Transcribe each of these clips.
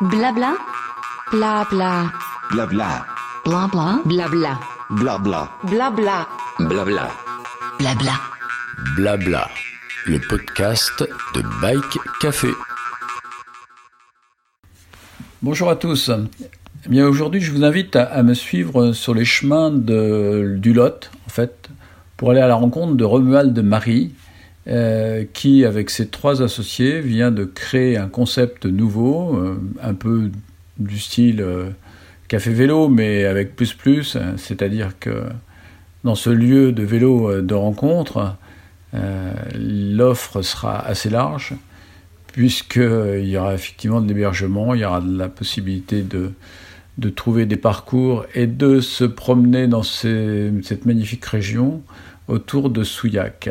Blabla. Blabla. Blabla. Blabla. Blabla. Blabla. Blabla. Blabla. Blabla. Blabla. Le podcast de Bike Café. Bonjour à tous. Eh bien aujourd'hui, je vous invite à, à me suivre sur les chemins de, du Lot, en fait, pour aller à la rencontre de Romuald de Marie, euh, qui, avec ses trois associés, vient de créer un concept nouveau, euh, un peu du style euh, café vélo, mais avec plus plus, hein, c'est-à-dire que dans ce lieu de vélo de rencontre, l'offre sera assez large, puisqu'il y aura effectivement de l'hébergement, il y aura de la possibilité de, de trouver des parcours et de se promener dans cette magnifique région autour de Souillac.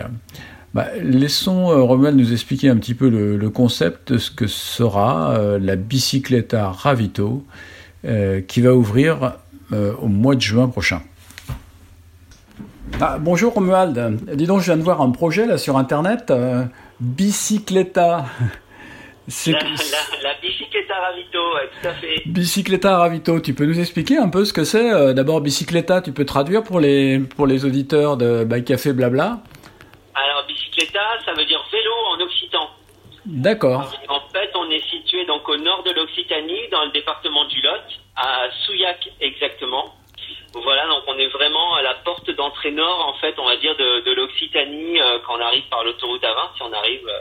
Bah, laissons euh, Romuald nous expliquer un petit peu le, le concept de ce que sera euh, la Bicicleta Ravito euh, qui va ouvrir euh, au mois de juin prochain. Ah, bonjour Romuald, dis donc je viens de voir un projet là sur internet, euh, Bicicleta. C'est La, la, Ravito, ouais, tout à fait. Bicicleta Ravito, tu peux nous expliquer un peu ce que c'est D'abord Bicicleta, tu peux traduire pour les, pour les auditeurs de Bike Café Blabla? Ça veut dire vélo en occitan. D'accord, En fait, on est situé donc au nord de l'Occitanie, dans le département du Lot, à Souillac exactement. Voilà, donc on est vraiment à la porte d'entrée nord, en fait, on va dire, de, de l'Occitanie, euh, quand on arrive par l'autoroute A20, si on arrive, euh,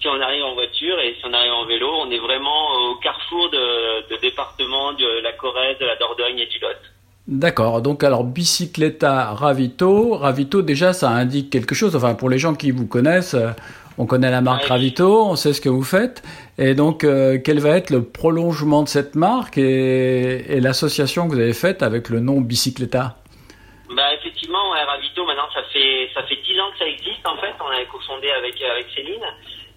si on arrive en voiture et si on arrive en vélo, on est vraiment au carrefour de, de départements de la Corrèze, de la Dordogne et du Lot. D'accord. Donc alors Bicicleta Ravito, Ravito déjà ça indique quelque chose, enfin pour les gens qui vous connaissent, euh, on connaît la marque. Ravito, on sait ce que vous faites, et donc euh, quel va être le prolongement de cette marque et, et l'association que vous avez faite avec le nom Bicicleta Bah effectivement, ouais, Ravito maintenant ça fait ça fait dix ans que ça existe en fait. On avait cofondé avec avec Céline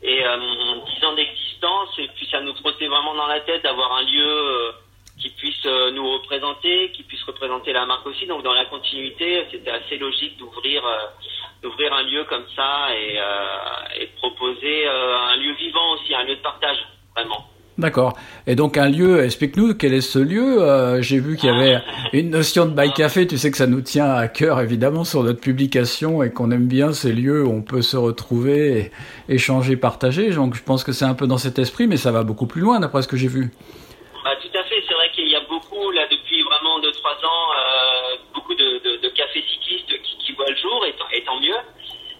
et euh, dix ans d'existence et puis ça nous trottait vraiment dans la tête d'avoir un lieu euh, qui puisse euh, nous représenter, qui puisse représenter la marque aussi. Donc dans la continuité, c'était assez logique d'ouvrir euh, d'ouvrir un lieu comme ça et, euh, et de proposer euh, un lieu vivant aussi, un lieu de partage vraiment. D'accord. Et donc un lieu, explique-nous quel est ce lieu. Euh, J'ai vu qu'il y avait une notion de bike café. Tu sais que ça nous tient à cœur évidemment sur notre publication et qu'on aime bien ces lieux où on peut se retrouver, et échanger, partager. Donc je pense que c'est un peu dans cet esprit, mais ça va beaucoup plus loin d'après ce que j'ai vu. Bah, tout à fait, c'est vrai qu'il y a beaucoup, là, depuis vraiment 2-3 ans, euh, beaucoup de, de, de cafés cyclistes qui, qui voient le jour, et, tant- et tant mieux.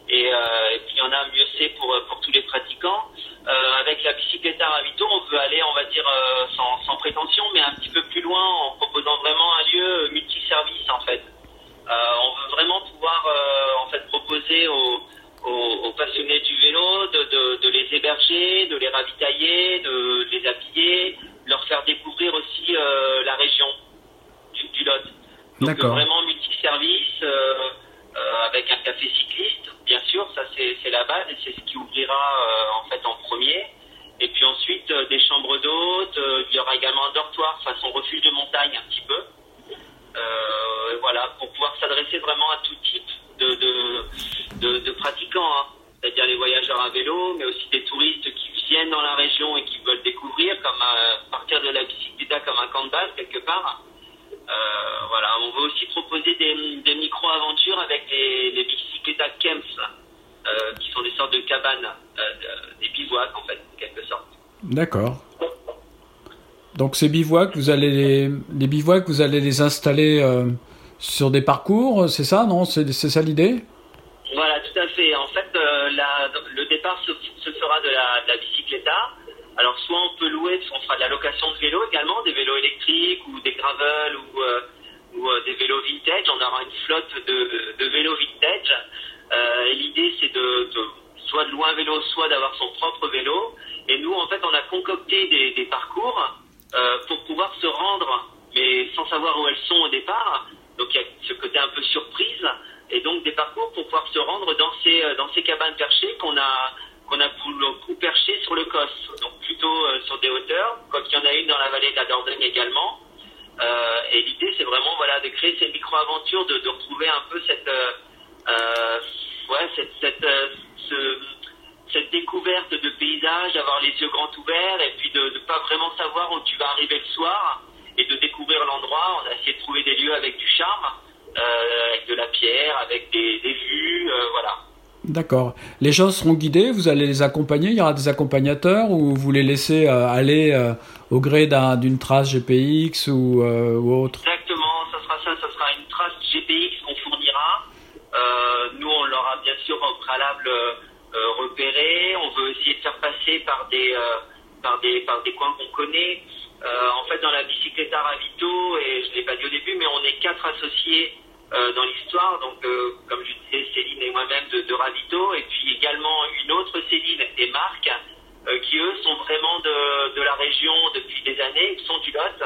Et, euh, et puis il y en a mieux c'est pour, pour tous les pratiquants. Euh, avec la Bicicleta Ravito, on veut aller, on va dire, euh, sans, sans prétention, mais un petit peu plus loin en proposant vraiment un lieu multiservice, en fait. Euh, on veut vraiment pouvoir, euh, en fait, proposer aux, aux, aux passionnés du vélo de, de, de les héberger, de les ravitailler, de les habiller, de leur faire découvrir aussi euh, la région du, du Lot. Donc euh, vraiment multiservice euh, euh, avec un café cycliste, bien sûr, ça c'est la base et c'est ce qui ouvrira euh, en fait en premier. Et puis ensuite euh, des chambres d'hôtes, euh, il y aura également un dortoir façon refuge de montagne un petit peu. Euh, voilà, pour pouvoir s'adresser vraiment à tout type de, de, de, de pratiquants, hein. c'est-à-dire les voyageurs à vélo, mais aussi des touristes qui viennent dans la région et qui veulent découvrir, comme euh, partir de la bicycleta comme un camp de base quelque part. Euh, voilà, on veut aussi proposer des, des micro-aventures avec les, les bicycletas camps, euh, qui sont des sortes de cabanes, euh, de- des bivouacs en fait, en quelque sorte. D'accord. Donc ces bivouacs, vous allez les, les bivouacs, vous allez les installer euh, sur des parcours, c'est ça, non? C'est c'est ça l'idée? Voilà, tout à fait. En fait, euh, la- le départ se, se fera de la, de la bicycleta. Alors, soit on peut louer, qu'on fera de la location de vélos également, des vélos électriques ou des gravel ou, euh, euh, des vélos vintage. On aura une flotte de, vélos vintage. Euh, et l'idée, c'est de, soit de louer un vélo, soit d'avoir son propre vélo. Et nous, en fait, on a concocté des, parcours pour pouvoir se rendre, mais sans savoir où elles sont au départ. Donc, il y a ce côté un peu surprise et donc des parcours pour pouvoir se rendre dans ces dans ces cabanes perchées qu'on a qu'on a perchées sur le Cos, donc plutôt euh, sur des hauteurs, comme il y en a une dans la vallée de la Dordogne également. Euh, et l'idée c'est vraiment voilà de créer ces micro-aventures, de, retrouver un peu cette euh, euh, ouais cette, cette ce, cette découverte de paysage, d'avoir les yeux grands ouverts et puis de ne pas vraiment savoir où tu vas arriver le soir et de découvrir l'endroit. On a essayé de trouver des lieux avec du charme, avec de la pierre, avec des, des vues, voilà. D'accord. Les gens seront guidés, vous allez les accompagner, il y aura des accompagnateurs ou vous les laissez euh, aller euh, au gré d'un- d'une trace GPX ou, euh, ou autre? Exactement, ça sera ça, ça sera une trace GPX qu'on fournira. Nous, on l'aura bien sûr au préalable repéré. On veut essayer de faire passer par des, par des, par des coins qu'on connaît. En fait, dans la bicyclette à Ravito, et je ne l'ai pas dit au début, mais on est quatre associés dans l'histoire. Donc, euh, comme je disais, Céline et moi-même de, de Ravito, et puis également une autre Céline et Marc, euh, qui eux sont vraiment de, de la région depuis des années, ils sont du Lot.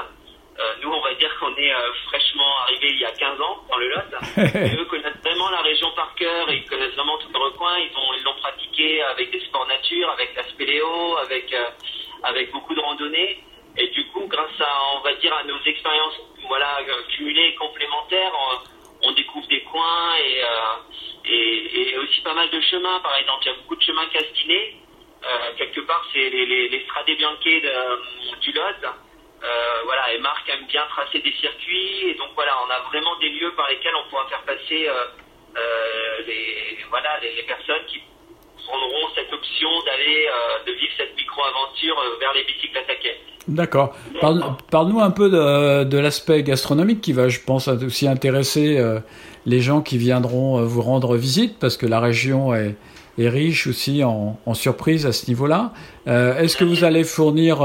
Euh, nous, on va dire qu'on est euh, fraîchement arrivés il y a 15 ans dans le Lot. Et eux connaissent vraiment la région par cœur, ils connaissent vraiment tous les recoins, ils ont ils l'ont pratiqué avec des sports nature, avec la spéléo, avec euh, avec beaucoup de randonnées. Et du coup, grâce à on va dire à nos expériences voilà euh, cumulées et complémentaires, on, on découvre des coins et, euh, et et aussi pas mal de chemins. Par exemple, il y a beaucoup de chemins castinés. Euh, quelque part, c'est les, les, les Strade Bianche de- du Lot. Euh, voilà, et Marc aime bien tracer des circuits, et donc voilà, on a vraiment des lieux par lesquels on pourra faire passer euh, euh, les, voilà, les personnes qui prendront cette option d'aller, euh, de vivre cette micro-aventure euh, vers les à quai. D'accord. Parle- Parle-nous un peu de, l'aspect gastronomique qui va, je pense, aussi intéresser euh, les gens qui viendront vous rendre visite, parce que la région est, est riche aussi en, surprises à ce niveau-là. Est-ce que vous allez fournir,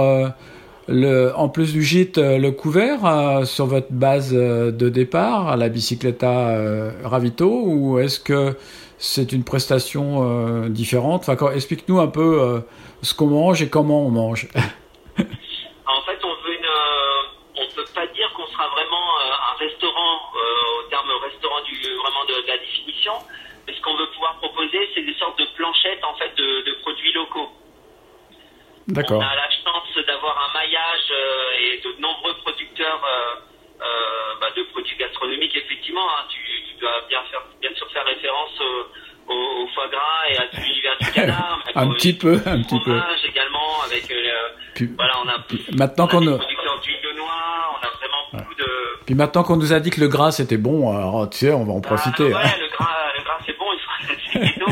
le, en plus du gîte, le couvert sur votre base de départ à la Bicicletta euh, Ravito, ou est-ce que c'est une prestation euh, différente enfin, Explique-nous un peu euh, ce qu'on mange et comment on mange. En fait, on veut une, euh, on peut pas dire qu'on sera vraiment un restaurant au terme restaurant du vraiment de, de la définition, mais ce qu'on veut pouvoir proposer, c'est des sortes de planchettes en fait de, de produits locaux. D'accord. On a la chance d'avoir un maillage euh, et de nombreux producteurs euh, euh, bah, de produits gastronomiques. Effectivement, hein, tu, tu dois bien faire, bien sûr faire référence au, au- au foie gras et à tout l'univers du canard. mais Un petit peu, un petit peu. également avec euh, Puis, voilà, on a, maintenant qu'on a- puis maintenant qu'on nous a dit que le gras c'était bon, alors tu sais, on va en profiter. Ah, hein. ouais, le gras, le gras c'est bon, il faut c'est keto.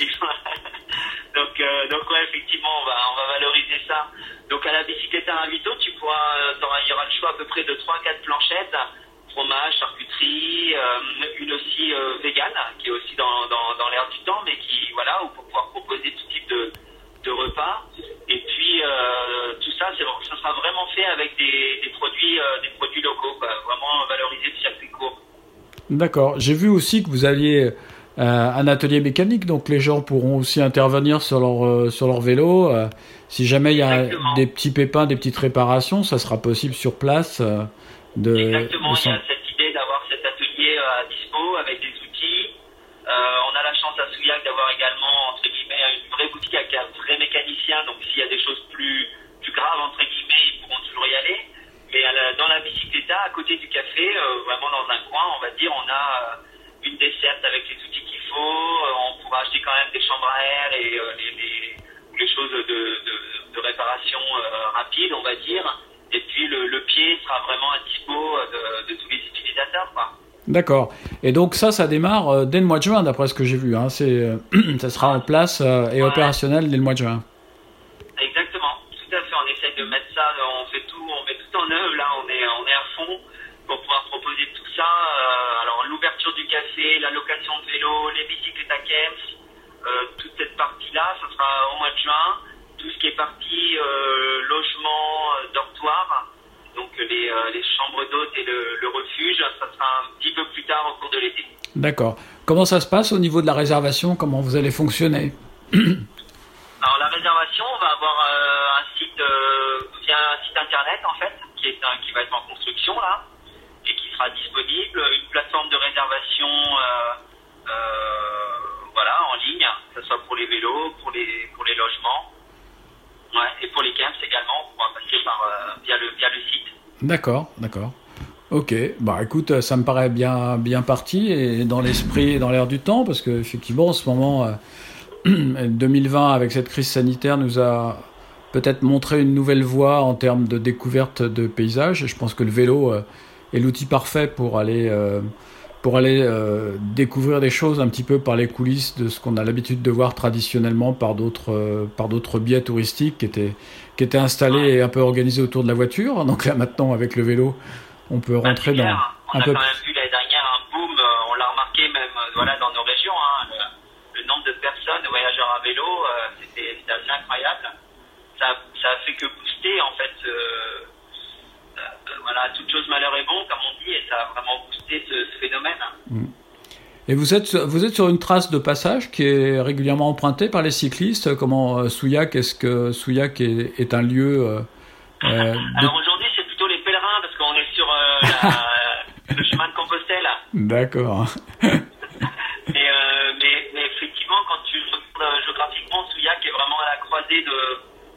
Il faut- donc, euh, donc ouais, effectivement, on va, on va valoriser ça. Donc à la bicyclette à Ravito, tu pourras, euh, il y aura le choix à peu près de 3-4 planchettes, fromage, charcuterie, euh, une aussi euh, végane, qui est aussi dans, dans, dans l'air du temps, mais qui, voilà, où pour pouvoir proposer tout Et puis euh, tout ça, c'est, ça sera vraiment fait avec des, des produits, euh, des produits locaux, quoi. vraiment valoriser le circuit court. D'accord. J'ai vu aussi que vous aviez euh, un atelier mécanique, donc les gens pourront aussi intervenir sur leur sur leur vélo. si jamais il y a des petits pépins, des petites réparations, ça sera possible sur place. de, Exactement, de il y a cette idée d'avoir cet atelier à dispo avec des outils. On a la chance à Souillac d'avoir également, entre une vraie boutique avec un vrai mécanicien. Donc s'il y a des choses plus, plus graves, entre guillemets, ils pourront toujours y aller. Mais à la- dans la à côté du café, euh, vraiment dans un coin, on va dire, on a euh, une desserte avec les outils qu'il faut. Euh, on pourra acheter quand même des chambres à air et les, les- les choses de, de, réparation rapide, on va dire. Et puis le, le pied sera vraiment à dispo de, de tous les utilisateurs. Quoi. D'accord. Et donc ça, ça démarre euh, dès le mois de juin, d'après ce que j'ai vu. Hein. C'est, euh, ça sera en place euh, et opérationnel dès le mois de juin. Exactement, tout à fait. On essaye de mettre ça, on fait tout, on met tout en œuvre. Là, on est, on est à fond pour pouvoir proposer tout ça. Alors l'ouverture du café, la location de vélo, les bicyclettes à Kems, euh, toute cette partie-là, ça sera au mois de juin. Tout ce qui est partie euh, logement, dortoir, donc les, euh, les chambres d'hôtes et le, le refuge, ça sera un petit peu plus tard au cours de l'été. D'accord. Comment ça se passe au niveau de la réservation? Comment vous allez fonctionner? Alors la réservation, on va avoir euh, un site euh, via un site internet en fait, qui est un- qui va être en construction là et qui sera disponible, une plateforme de réservation euh, euh, voilà en ligne, que ce soit pour les vélos, pour les pour les logements, ouais, et pour les camps également, on passer par euh, via le via le site. D'accord, d'accord. Ok, bah écoute, ça me paraît bien, bien parti et dans l'esprit et dans l'air du temps, parce que effectivement, en ce moment, euh, 2020 avec cette crise sanitaire nous a peut-être montré une nouvelle voie en termes de découverte de paysages. Je pense que le vélo euh, est l'outil parfait pour aller, euh, pour aller euh, découvrir des choses un petit peu par les coulisses de ce qu'on a l'habitude de voir traditionnellement par d'autres, par d'autres biais touristiques qui étaient, qui étaient installés et un peu organisés autour de la voiture. Donc là maintenant avec le vélo, on peut Bah, rentrer dans. On un a peu. quand même vu l'année dernière un boom, euh, on l'a remarqué même euh, voilà, dans nos régions. hein, le, le nombre de personnes, de voyageurs à vélo, euh, c'était c'était assez incroyable. Ça, ça a fait que booster en fait. Voilà, toute chose malheur est bon, comme on dit, et ça a vraiment boosté ce, ce phénomène. Et vous êtes, vous êtes sur une trace de passage qui est régulièrement empruntée par les cyclistes. Comment euh, Souillac, est-ce que Souillac est, est un lieu euh, euh, de- Alors aujourd'hui, c'est plutôt les pèlerins parce qu'on est sur la- le chemin de Compostelle. D'accord. Mais, mais, mais effectivement, quand tu regardes géographiquement, Souillac est vraiment à la croisée de.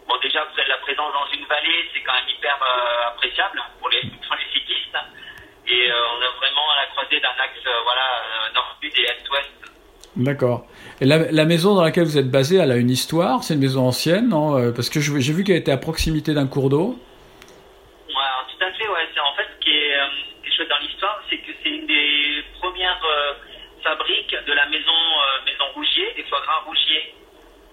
Bon, déjà, vous avez la présence dans une vallée, c'est quand même hyper euh, appréciable pour les, pour les cyclistes. Et euh, on est vraiment à la croisée d'un axe, euh, voilà, nord-sud et est-ouest. D'accord. Et la, la maison dans laquelle vous êtes basé, elle a une histoire. C'est une maison ancienne, non Parce que j'ai vu qu'elle était à proximité d'un cours d'eau. Ouais, tout à fait, ouais. En fait ce qui est, euh, chouette dans l'histoire, c'est que c'est une des premières fabriques de la maison maison Rougier, des foie gras Rougier.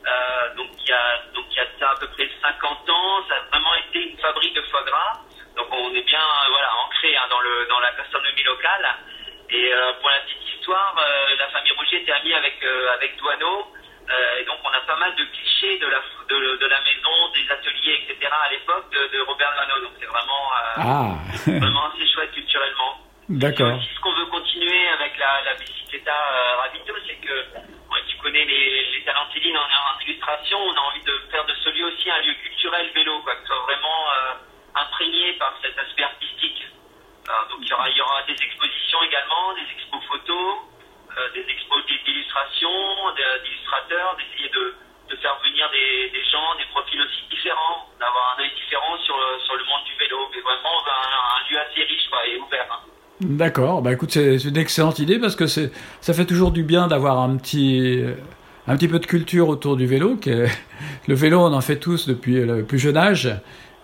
Euh, donc il y a donc il y a ça à peu près 50 ans, ça a vraiment été une fabrique de foie gras. Donc on est bien euh, voilà ancré hein, dans le dans la gastronomie locale. Et euh, pour la petite histoire, la famille Rougier était amie avec avec Douaneau. Et donc on a pas mal de clichés de la de, de la maison, des ateliers, etc. à l'époque de, de Robert Douaneau. Donc c'est vraiment Ah, vraiment assez chouette culturellement. d'accord. Ce qu'on veut continuer avec la, la Bicicleta Ravito, c'est que ouais, tu connais les, les talents Céline en, illustration, on a envie de faire de ce lieu aussi un lieu culturel vélo, quoi, que ce soit vraiment euh, imprégné par cet aspect artistique. Donc il y aura, des expositions également, des expos photos, euh, des expos d- d'illustration, de- d'illustrateurs, d'essayer de, faire venir des, gens, des profils aussi différents, d'avoir un œil différent sur le, monde du vélo, mais vraiment un, lieu assez riche et ouvert. hein. D'accord. Bah écoute, c'est une excellente idée parce que ça fait toujours du bien d'avoir un petit, un petit peu de culture autour du vélo. Qui est- le vélo, on en fait tous depuis le plus jeune âge,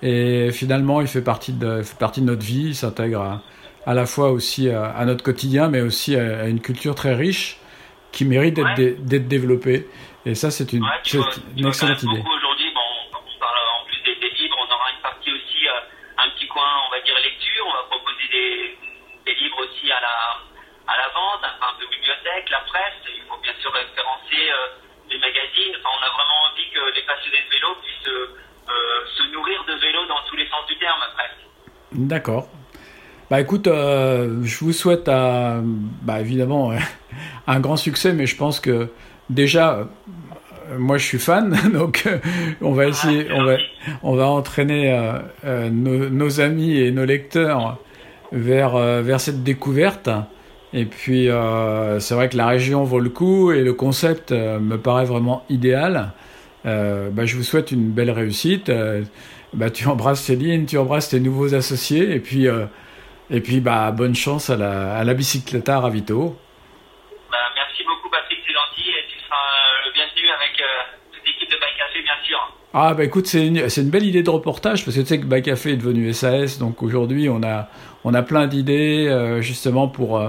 et finalement, il fait partie de, fait partie de notre vie. Il s'intègre à, à la fois aussi à, à notre quotidien, mais aussi à, à une culture très riche qui mérite d'être Ouais. dé- développée. Et ça, c'est une, Ouais, vois, une excellente idée. aujourd'hui, bon, on parle en plus des, des livres, on aura une partie aussi, euh, un petit coin, on va dire lecture, on va proposer des, des livres aussi à la, à la vente, un, un peu bibliothèque, la presse, il faut bien sûr référencer euh, les magazines, enfin on a vraiment envie que les passionnés de vélo puissent euh, euh, se nourrir de vélo dans tous les sens du terme presque. D'accord. Bah écoute, euh, je vous souhaite euh, bah, évidemment euh, un grand succès, mais je pense que déjà, moi je suis fan, donc on va essayer, c'est on va, on va entraîner nos, nos amis et nos lecteurs vers, vers cette découverte. Et puis euh, c'est vrai que la région vaut le coup et le concept euh, me paraît vraiment idéal. Euh, bah, je vous souhaite une belle réussite. Euh, bah, tu embrasses Céline, tu embrasses tes nouveaux associés, et puis, et puis bah, bonne chance à la, à la Bicicleta Ravito. Bah, merci beaucoup Patrick, c'est gentil et tu seras le bienvenu avec toute l'équipe de Bike Café bien sûr. Ah bah écoute, c'est une, une belle idée de reportage, parce que tu sais que Bike Café est devenu SAS, donc aujourd'hui on a, on a plein d'idées justement pour,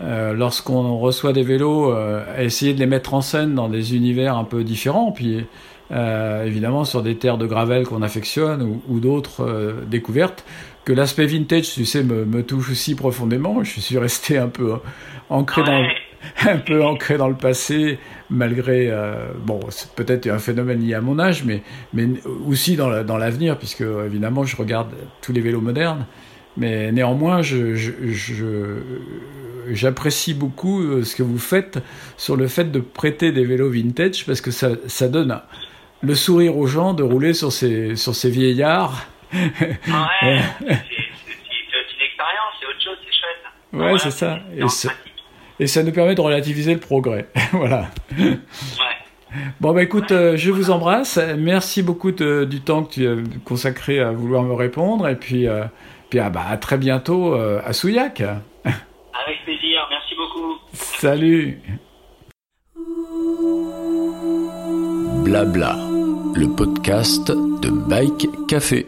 euh, lorsqu'on reçoit des vélos, euh, essayer de les mettre en scène dans des univers un peu différents, puis euh, évidemment sur des terres de gravel qu'on affectionne ou, ou d'autres découvertes. Que l'aspect vintage, tu sais, me, me touche aussi profondément. Je suis resté un peu ancré dans, Ouais. un peu ancré dans le passé, malgré euh, bon, c'est peut-être un phénomène lié à mon âge, mais mais aussi dans la- dans l'avenir, puisque évidemment je regarde tous les vélos modernes. Mais néanmoins, je, je, je- j'apprécie beaucoup euh, ce que vous faites sur le fait de prêter des vélos vintage, parce que ça, ça donne le sourire aux gens de rouler sur ces, sur ces vieillards. Ouais, c'est une expérience, c'est autre chose, c'est chouette. Ouais, Voilà, c'est ça. Et ça nous permet de relativiser le progrès. voilà. Ouais. Bon, bah écoute, euh, je vous embrasse. Merci beaucoup de- du temps que tu as consacré à vouloir me répondre. Et puis, euh, puis ah, bah, à très bientôt euh, à Souillac. Avec plaisir, merci beaucoup. Salut. Blabla, le podcast de Bike Café.